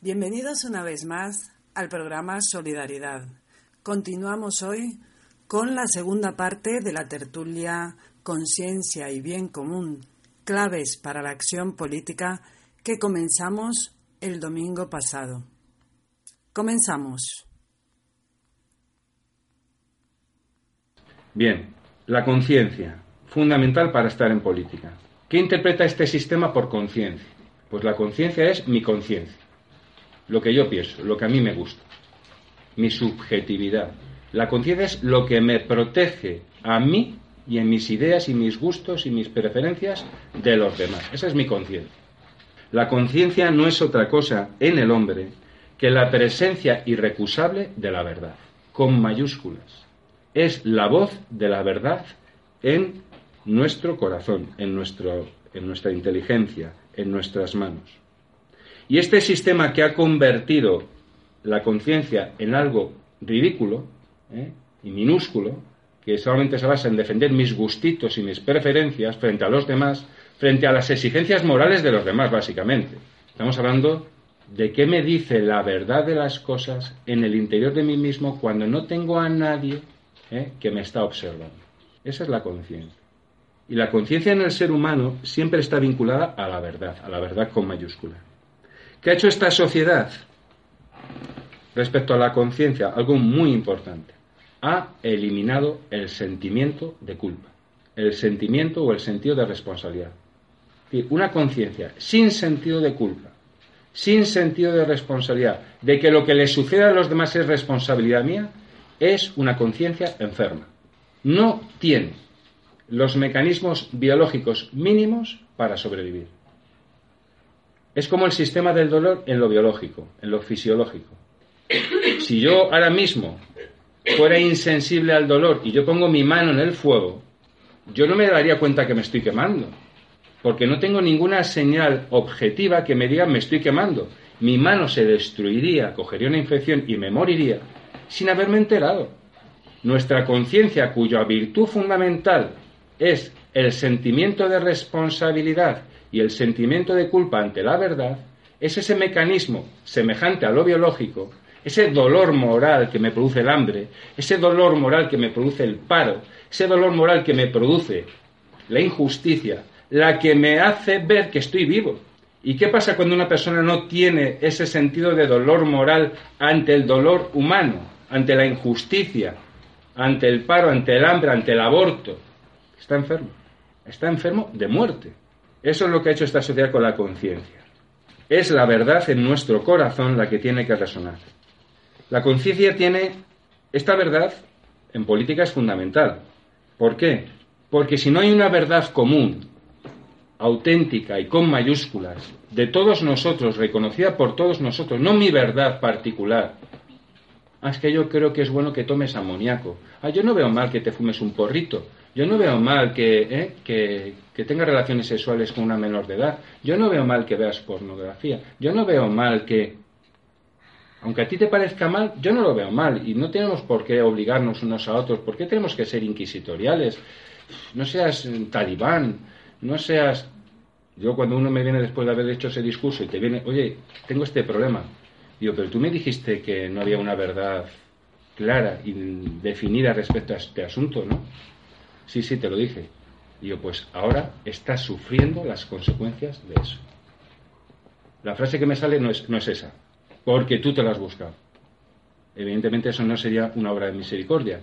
Bienvenidos una vez más al programa Solidaridad. Continuamos hoy con la segunda parte de la tertulia Conciencia y Bien Común, claves para la acción política que comenzamos el domingo pasado. Comenzamos. Bien, la conciencia, fundamental para estar en política. ¿Qué interpreta este sistema por conciencia? Pues la conciencia es mi conciencia lo que yo pienso, lo que a mí me gusta, mi subjetividad. La conciencia es lo que me protege a mí y en mis ideas y mis gustos y mis preferencias de los demás. Esa es mi conciencia. La conciencia no es otra cosa en el hombre que la presencia irrecusable de la verdad, con mayúsculas. Es la voz de la verdad en nuestro corazón, en, nuestro, en nuestra inteligencia, en nuestras manos. Y este sistema que ha convertido la conciencia en algo ridículo ¿eh? y minúsculo, que solamente se basa en defender mis gustitos y mis preferencias frente a los demás, frente a las exigencias morales de los demás, básicamente. Estamos hablando de qué me dice la verdad de las cosas en el interior de mí mismo cuando no tengo a nadie ¿eh? que me está observando. Esa es la conciencia. Y la conciencia en el ser humano siempre está vinculada a la verdad, a la verdad con mayúscula. ¿Qué ha hecho esta sociedad respecto a la conciencia? Algo muy importante. Ha eliminado el sentimiento de culpa, el sentimiento o el sentido de responsabilidad. Una conciencia sin sentido de culpa, sin sentido de responsabilidad, de que lo que le sucede a los demás es responsabilidad mía, es una conciencia enferma. No tiene los mecanismos biológicos mínimos para sobrevivir. Es como el sistema del dolor en lo biológico, en lo fisiológico. Si yo ahora mismo fuera insensible al dolor y yo pongo mi mano en el fuego, yo no me daría cuenta que me estoy quemando, porque no tengo ninguna señal objetiva que me diga me estoy quemando. Mi mano se destruiría, cogería una infección y me moriría sin haberme enterado. Nuestra conciencia, cuya virtud fundamental es el sentimiento de responsabilidad y el sentimiento de culpa ante la verdad es ese mecanismo semejante a lo biológico, ese dolor moral que me produce el hambre, ese dolor moral que me produce el paro, ese dolor moral que me produce la injusticia, la que me hace ver que estoy vivo. ¿Y qué pasa cuando una persona no tiene ese sentido de dolor moral ante el dolor humano, ante la injusticia, ante el paro, ante el hambre, ante el aborto? Está enfermo. Está enfermo de muerte. Eso es lo que ha hecho esta sociedad con la conciencia. Es la verdad en nuestro corazón la que tiene que resonar. La conciencia tiene, esta verdad en política es fundamental. ¿Por qué? Porque si no hay una verdad común, auténtica y con mayúsculas, de todos nosotros, reconocida por todos nosotros, no mi verdad particular, ah, es que yo creo que es bueno que tomes amoníaco. Ah, yo no veo mal que te fumes un porrito. Yo no veo mal ¿eh? que, que, tengas relaciones sexuales con una menor de edad. Yo no veo mal que veas pornografía. Yo no veo mal que... Aunque a ti te parezca mal, yo no lo veo mal. Y no tenemos por qué obligarnos unos a otros. ¿Por qué tenemos que ser inquisitoriales? No seas talibán. No seas... Yo cuando uno me viene después de haber hecho ese discurso y te viene, oye, tengo este problema. Digo, pero tú me dijiste que no había una verdad clara y definida respecto a este asunto, ¿no? Sí, sí, te lo dije. Y yo, pues ahora estás sufriendo las consecuencias de eso. La frase que me sale no es, no es esa, porque tú te la has buscado. Evidentemente eso no sería una obra de misericordia,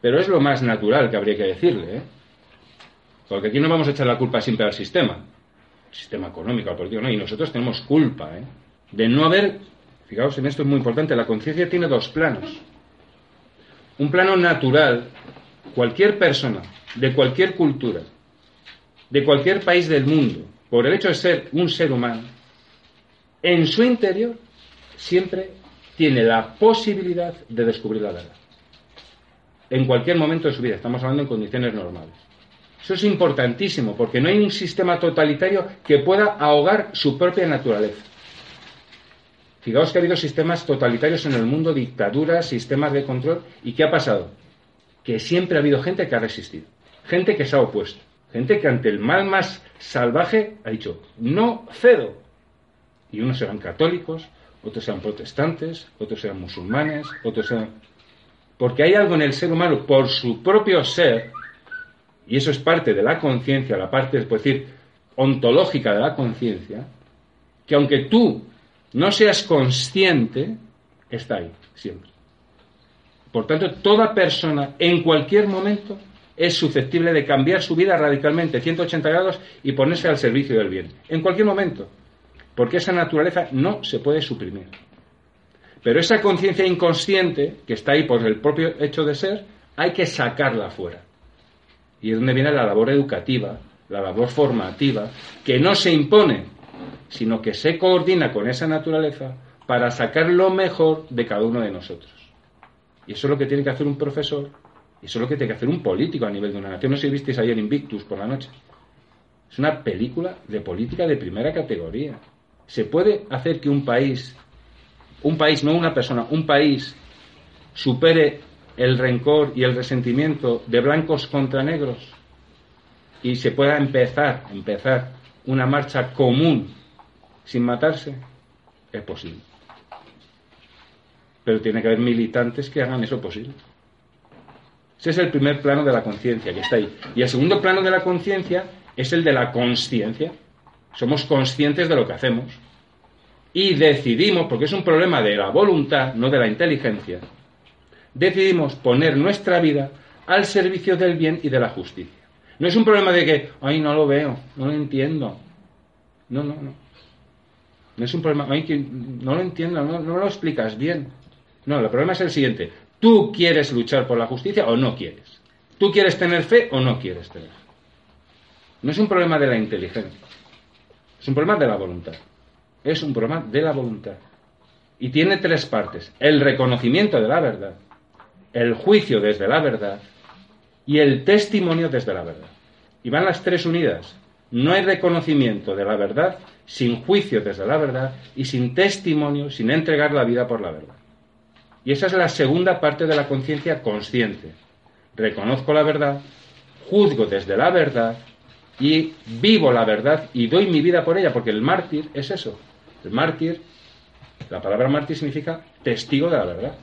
pero es lo más natural que habría que decirle, ¿eh? Porque aquí no vamos a echar la culpa siempre al sistema, sistema económico, al político, no, y nosotros tenemos culpa, ¿eh? De no haber, fijaos en esto es muy importante, la conciencia tiene dos planos. Un plano natural, cualquier persona de cualquier cultura, de cualquier país del mundo, por el hecho de ser un ser humano, en su interior siempre tiene la posibilidad de descubrir la verdad. En cualquier momento de su vida, estamos hablando en condiciones normales. Eso es importantísimo, porque no hay un sistema totalitario que pueda ahogar su propia naturaleza. Fijaos que ha habido sistemas totalitarios en el mundo, dictaduras, sistemas de control, ¿y qué ha pasado? Que siempre ha habido gente que ha resistido gente que se ha opuesto, gente que ante el mal más salvaje ha dicho, no cedo. Y unos eran católicos, otros sean protestantes, otros sean musulmanes, otros sean... Porque hay algo en el ser humano por su propio ser, y eso es parte de la conciencia, la parte, es decir, ontológica de la conciencia, que aunque tú no seas consciente, está ahí, siempre. Por tanto, toda persona, en cualquier momento, es susceptible de cambiar su vida radicalmente, 180 grados, y ponerse al servicio del bien. En cualquier momento. Porque esa naturaleza no se puede suprimir. Pero esa conciencia inconsciente, que está ahí por el propio hecho de ser, hay que sacarla fuera. Y es donde viene la labor educativa, la labor formativa, que no se impone, sino que se coordina con esa naturaleza para sacar lo mejor de cada uno de nosotros. Y eso es lo que tiene que hacer un profesor, eso es lo que tiene que hacer un político a nivel de una nación. No sé si visteis ayer Invictus por la noche. Es una película de política de primera categoría. Se puede hacer que un país, un país, no una persona, un país supere el rencor y el resentimiento de blancos contra negros y se pueda empezar, empezar una marcha común sin matarse, es posible. Pero tiene que haber militantes que hagan eso posible. Ese es el primer plano de la conciencia que está ahí. Y el segundo plano de la conciencia es el de la consciencia. Somos conscientes de lo que hacemos. Y decidimos, porque es un problema de la voluntad, no de la inteligencia, decidimos poner nuestra vida al servicio del bien y de la justicia. No es un problema de que, ay, no lo veo, no lo entiendo. No, no, no. No es un problema, ay, no lo entiendo, no, no lo explicas bien. No, el problema es el siguiente. ¿Tú quieres luchar por la justicia o no quieres? ¿Tú quieres tener fe o no quieres tener? No es un problema de la inteligencia. Es un problema de la voluntad. Es un problema de la voluntad. Y tiene tres partes. El reconocimiento de la verdad, el juicio desde la verdad y el testimonio desde la verdad. Y van las tres unidas. No hay reconocimiento de la verdad sin juicio desde la verdad y sin testimonio, sin entregar la vida por la verdad. Y esa es la segunda parte de la conciencia consciente. Reconozco la verdad, juzgo desde la verdad y vivo la verdad y doy mi vida por ella, porque el mártir es eso. El mártir, la palabra mártir significa testigo de la verdad.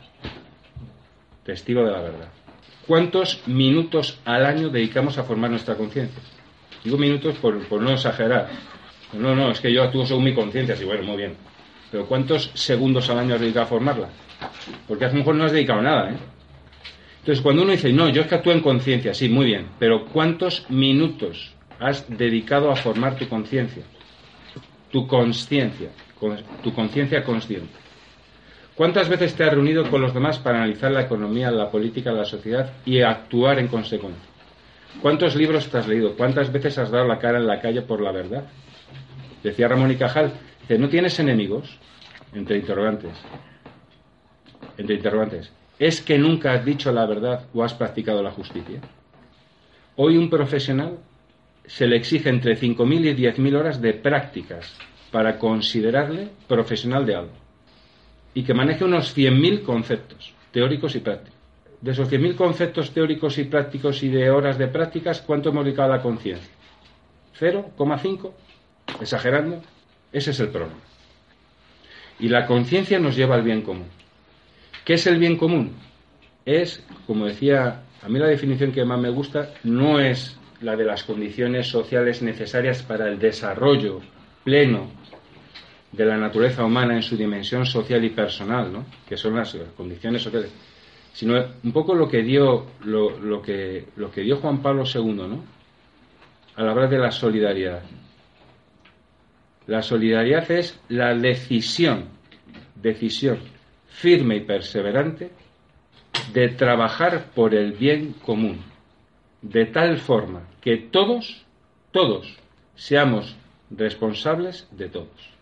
Testigo de la verdad. ¿Cuántos minutos al año dedicamos a formar nuestra conciencia? Digo minutos por, no exagerar. No, no, es que yo actúo según mi conciencia, sí, bueno, muy bien. Pero ¿cuántos segundos al año has dedicado a formarla? Porque a lo mejor no has dedicado nada, ¿eh? Entonces, cuando uno dice, no, yo es que actúo en conciencia, sí, muy bien, pero ¿cuántos minutos has dedicado a formar tu conciencia? Tu conciencia, tu conciencia consciente. ¿Cuántas veces te has reunido con los demás para analizar la economía, la política, la sociedad y actuar en consecuencia? ¿Cuántos libros te has leído? ¿Cuántas veces has dado la cara en la calle por la verdad? Decía Ramón y Cajal, dice, ¿no tienes enemigos? Entre interrogantes. Entre interrogantes. ¿Es que nunca has dicho la verdad o has practicado la justicia? Hoy un profesional se le exige entre 5.000 y 10.000 horas de prácticas para considerarle profesional de algo y que maneje unos 100.000 conceptos teóricos y prácticos. De esos 100.000 conceptos teóricos y prácticos y de horas de prácticas, ¿cuánto hemos dedicado a la conciencia? ¿0,5? Exagerando. Ese es el problema. Y la conciencia nos lleva al bien común. ¿Qué es el bien común? Es, como decía, a mí la definición que más me gusta no es la de las condiciones sociales necesarias para el desarrollo pleno de la naturaleza humana en su dimensión social y personal, ¿no? que son las condiciones sociales, sino un poco lo que dio, lo, que, lo que dio Juan Pablo II ¿no? al hablar de la solidaridad. La solidaridad es la decisión, decisión firme y perseverante de trabajar por el bien común, de tal forma que todos, todos, seamos responsables de todos.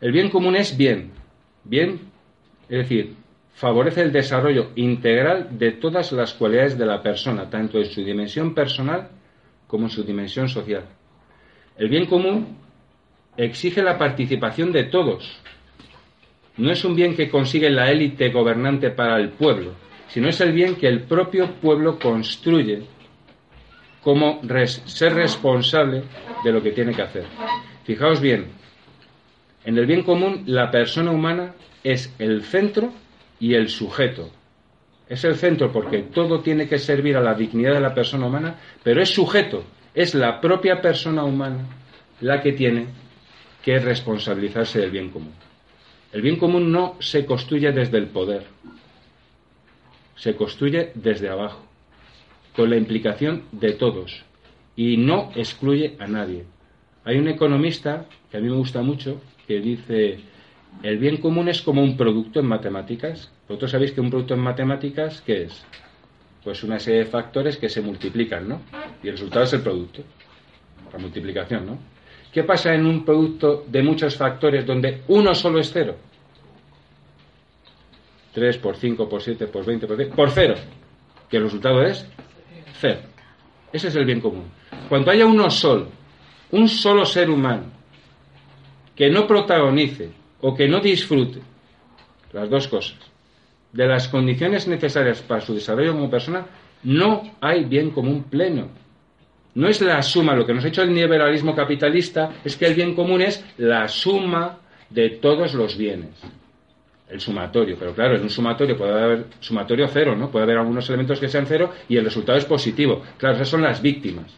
El bien común es bien. Bien, es decir, favorece el desarrollo integral de todas las cualidades de la persona, tanto en su dimensión personal como en su dimensión social. El bien común exige la participación de todos. No es un bien que consigue la élite gobernante para el pueblo, sino es el bien que el propio pueblo construye como ser responsable de lo que tiene que hacer. Fijaos bien, En el bien común, la persona humana es el centro y el sujeto. Es el centro porque todo tiene que servir a la dignidad de la persona humana, pero es sujeto, es la propia persona humana la que tiene que responsabilizarse del bien común. El bien común no se construye desde el poder, se construye desde abajo, con la implicación de todos, y no excluye a nadie. Hay un economista que a mí me gusta mucho que dice, el bien común es como un producto en matemáticas. Vosotros sabéis que un producto en matemáticas, ¿qué es? Pues una serie de factores que se multiplican, ¿no? Y el resultado es el producto, la multiplicación, ¿no? ¿Qué pasa en un producto de muchos factores donde uno solo es cero? 3 por 5 por 7 por 20 por 10, por cero. Que el resultado es cero. Ese es el bien común. Cuando haya uno solo, un solo ser humano, que no protagonice o que no disfrute, las dos cosas, de las condiciones necesarias para su desarrollo como persona, no hay bien común pleno. No es la suma, lo que nos ha hecho el liberalismo capitalista es que el bien común es la suma de todos los bienes. El sumatorio, pero claro, en un sumatorio puede haber sumatorio cero, ¿no? Puede haber algunos elementos que sean cero y el resultado es positivo. Claro, esas son las víctimas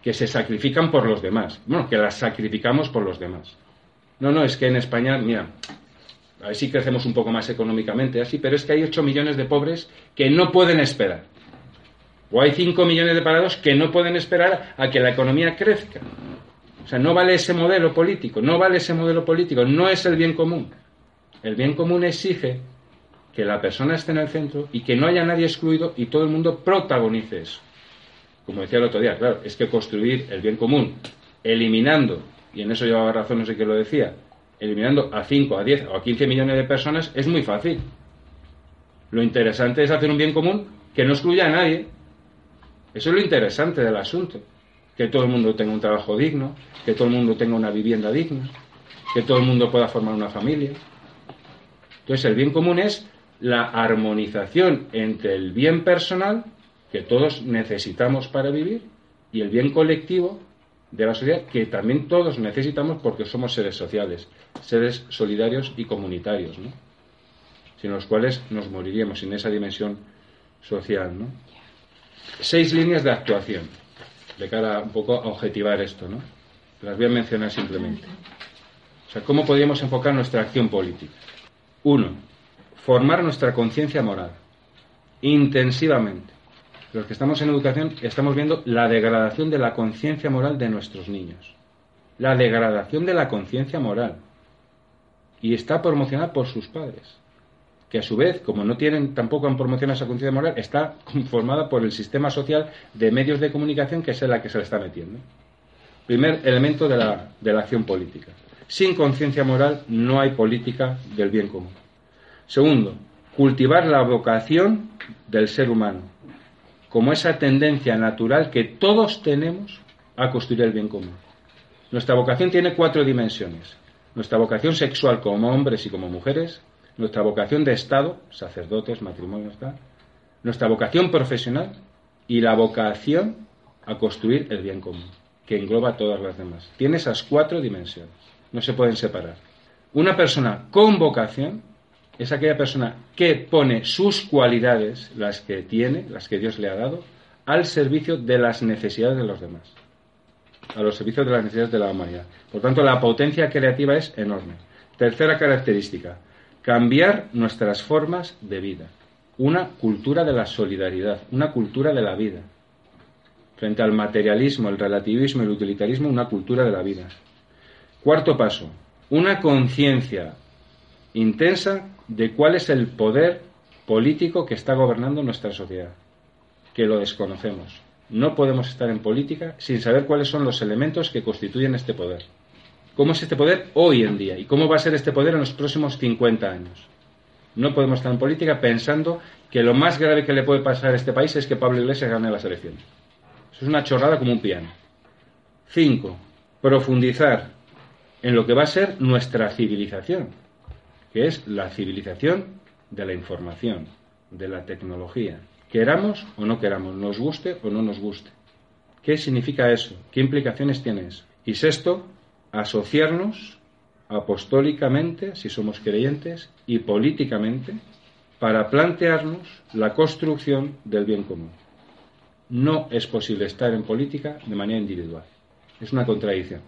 que se sacrifican por los demás. Bueno, que las sacrificamos por los demás. No, no, es que en España, mira, a ver si crecemos un poco más económicamente, así, pero es que hay 8 millones de pobres que no pueden esperar. O hay 5 millones de parados que no pueden esperar a que la economía crezca. O sea, no vale ese modelo político, no vale ese modelo político, no es el bien común. El bien común exige que la persona esté en el centro y que no haya nadie excluido y todo el mundo protagonice eso como decía el otro día, claro, es que construir el bien común, eliminando, y en eso llevaba razón, no sé qué lo decía, eliminando a 5, a 10 o a 15 millones de personas es muy fácil. Lo interesante es hacer un bien común que no excluya a nadie. Eso es lo interesante del asunto. Que todo el mundo tenga un trabajo digno, que todo el mundo tenga una vivienda digna, que todo el mundo pueda formar una familia. Entonces el bien común es la armonización entre el bien personal que todos necesitamos para vivir y el bien colectivo de la sociedad que también todos necesitamos porque somos seres sociales, seres solidarios y comunitarios, ¿no? sin los cuales nos moriríamos sin esa dimensión social. ¿no? Seis líneas de actuación, de cara un poco a objetivar esto, ¿no? Las voy a mencionar simplemente. O sea, ¿cómo podríamos enfocar nuestra acción política? Uno, formar nuestra conciencia moral, intensivamente los que estamos en educación estamos viendo la degradación de la conciencia moral de nuestros niños. La degradación de la conciencia moral. Y está promocionada por sus padres. Que a su vez, como no tienen tampoco han promocionado esa conciencia moral, está conformada por el sistema social de medios de comunicación que es la que se le está metiendo. Primer elemento de la, de la acción política. Sin conciencia moral no hay política del bien común. Segundo, cultivar la vocación del ser humano como esa tendencia natural que todos tenemos a construir el bien común. Nuestra vocación tiene cuatro dimensiones. Nuestra vocación sexual como hombres y como mujeres, nuestra vocación de Estado, sacerdotes, matrimonios, nuestra vocación profesional y la vocación a construir el bien común, que engloba todas las demás. Tiene esas cuatro dimensiones, no se pueden separar. Una persona con vocación es aquella persona que pone sus cualidades, las que tiene, las que Dios le ha dado, al servicio de las necesidades de los demás, a los servicios de las necesidades de la humanidad. Por tanto, la potencia creativa es enorme. Tercera característica, cambiar nuestras formas de vida. Una cultura de la solidaridad, una cultura de la vida. Frente al materialismo, el relativismo y el utilitarismo, una cultura de la vida. Cuarto paso, una conciencia intensa de cuál es el poder político que está gobernando nuestra sociedad, que lo desconocemos. No podemos estar en política sin saber cuáles son los elementos que constituyen este poder. ¿Cómo es este poder hoy en día? ¿Y cómo va a ser este poder en los próximos 50 años? No podemos estar en política pensando que lo más grave que le puede pasar a este país es que Pablo Iglesias gane las elecciones. Eso es una chorrada como un piano. Cinco, profundizar en lo que va a ser nuestra civilización que es la civilización de la información, de la tecnología. Queramos o no queramos, nos guste o no nos guste. ¿Qué significa eso? ¿Qué implicaciones tiene eso? Y sexto, asociarnos apostólicamente, si somos creyentes, y políticamente, para plantearnos la construcción del bien común. No es posible estar en política de manera individual. Es una contradicción.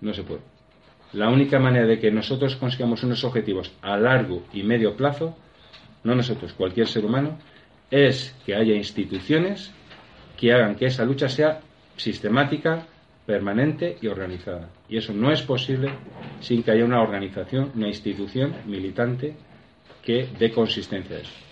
No se puede. La única manera de que nosotros consigamos unos objetivos a largo y medio plazo, no nosotros, cualquier ser humano, es que haya instituciones que hagan que esa lucha sea sistemática, permanente y organizada. Y eso no es posible sin que haya una organización, una institución militante que dé consistencia a eso.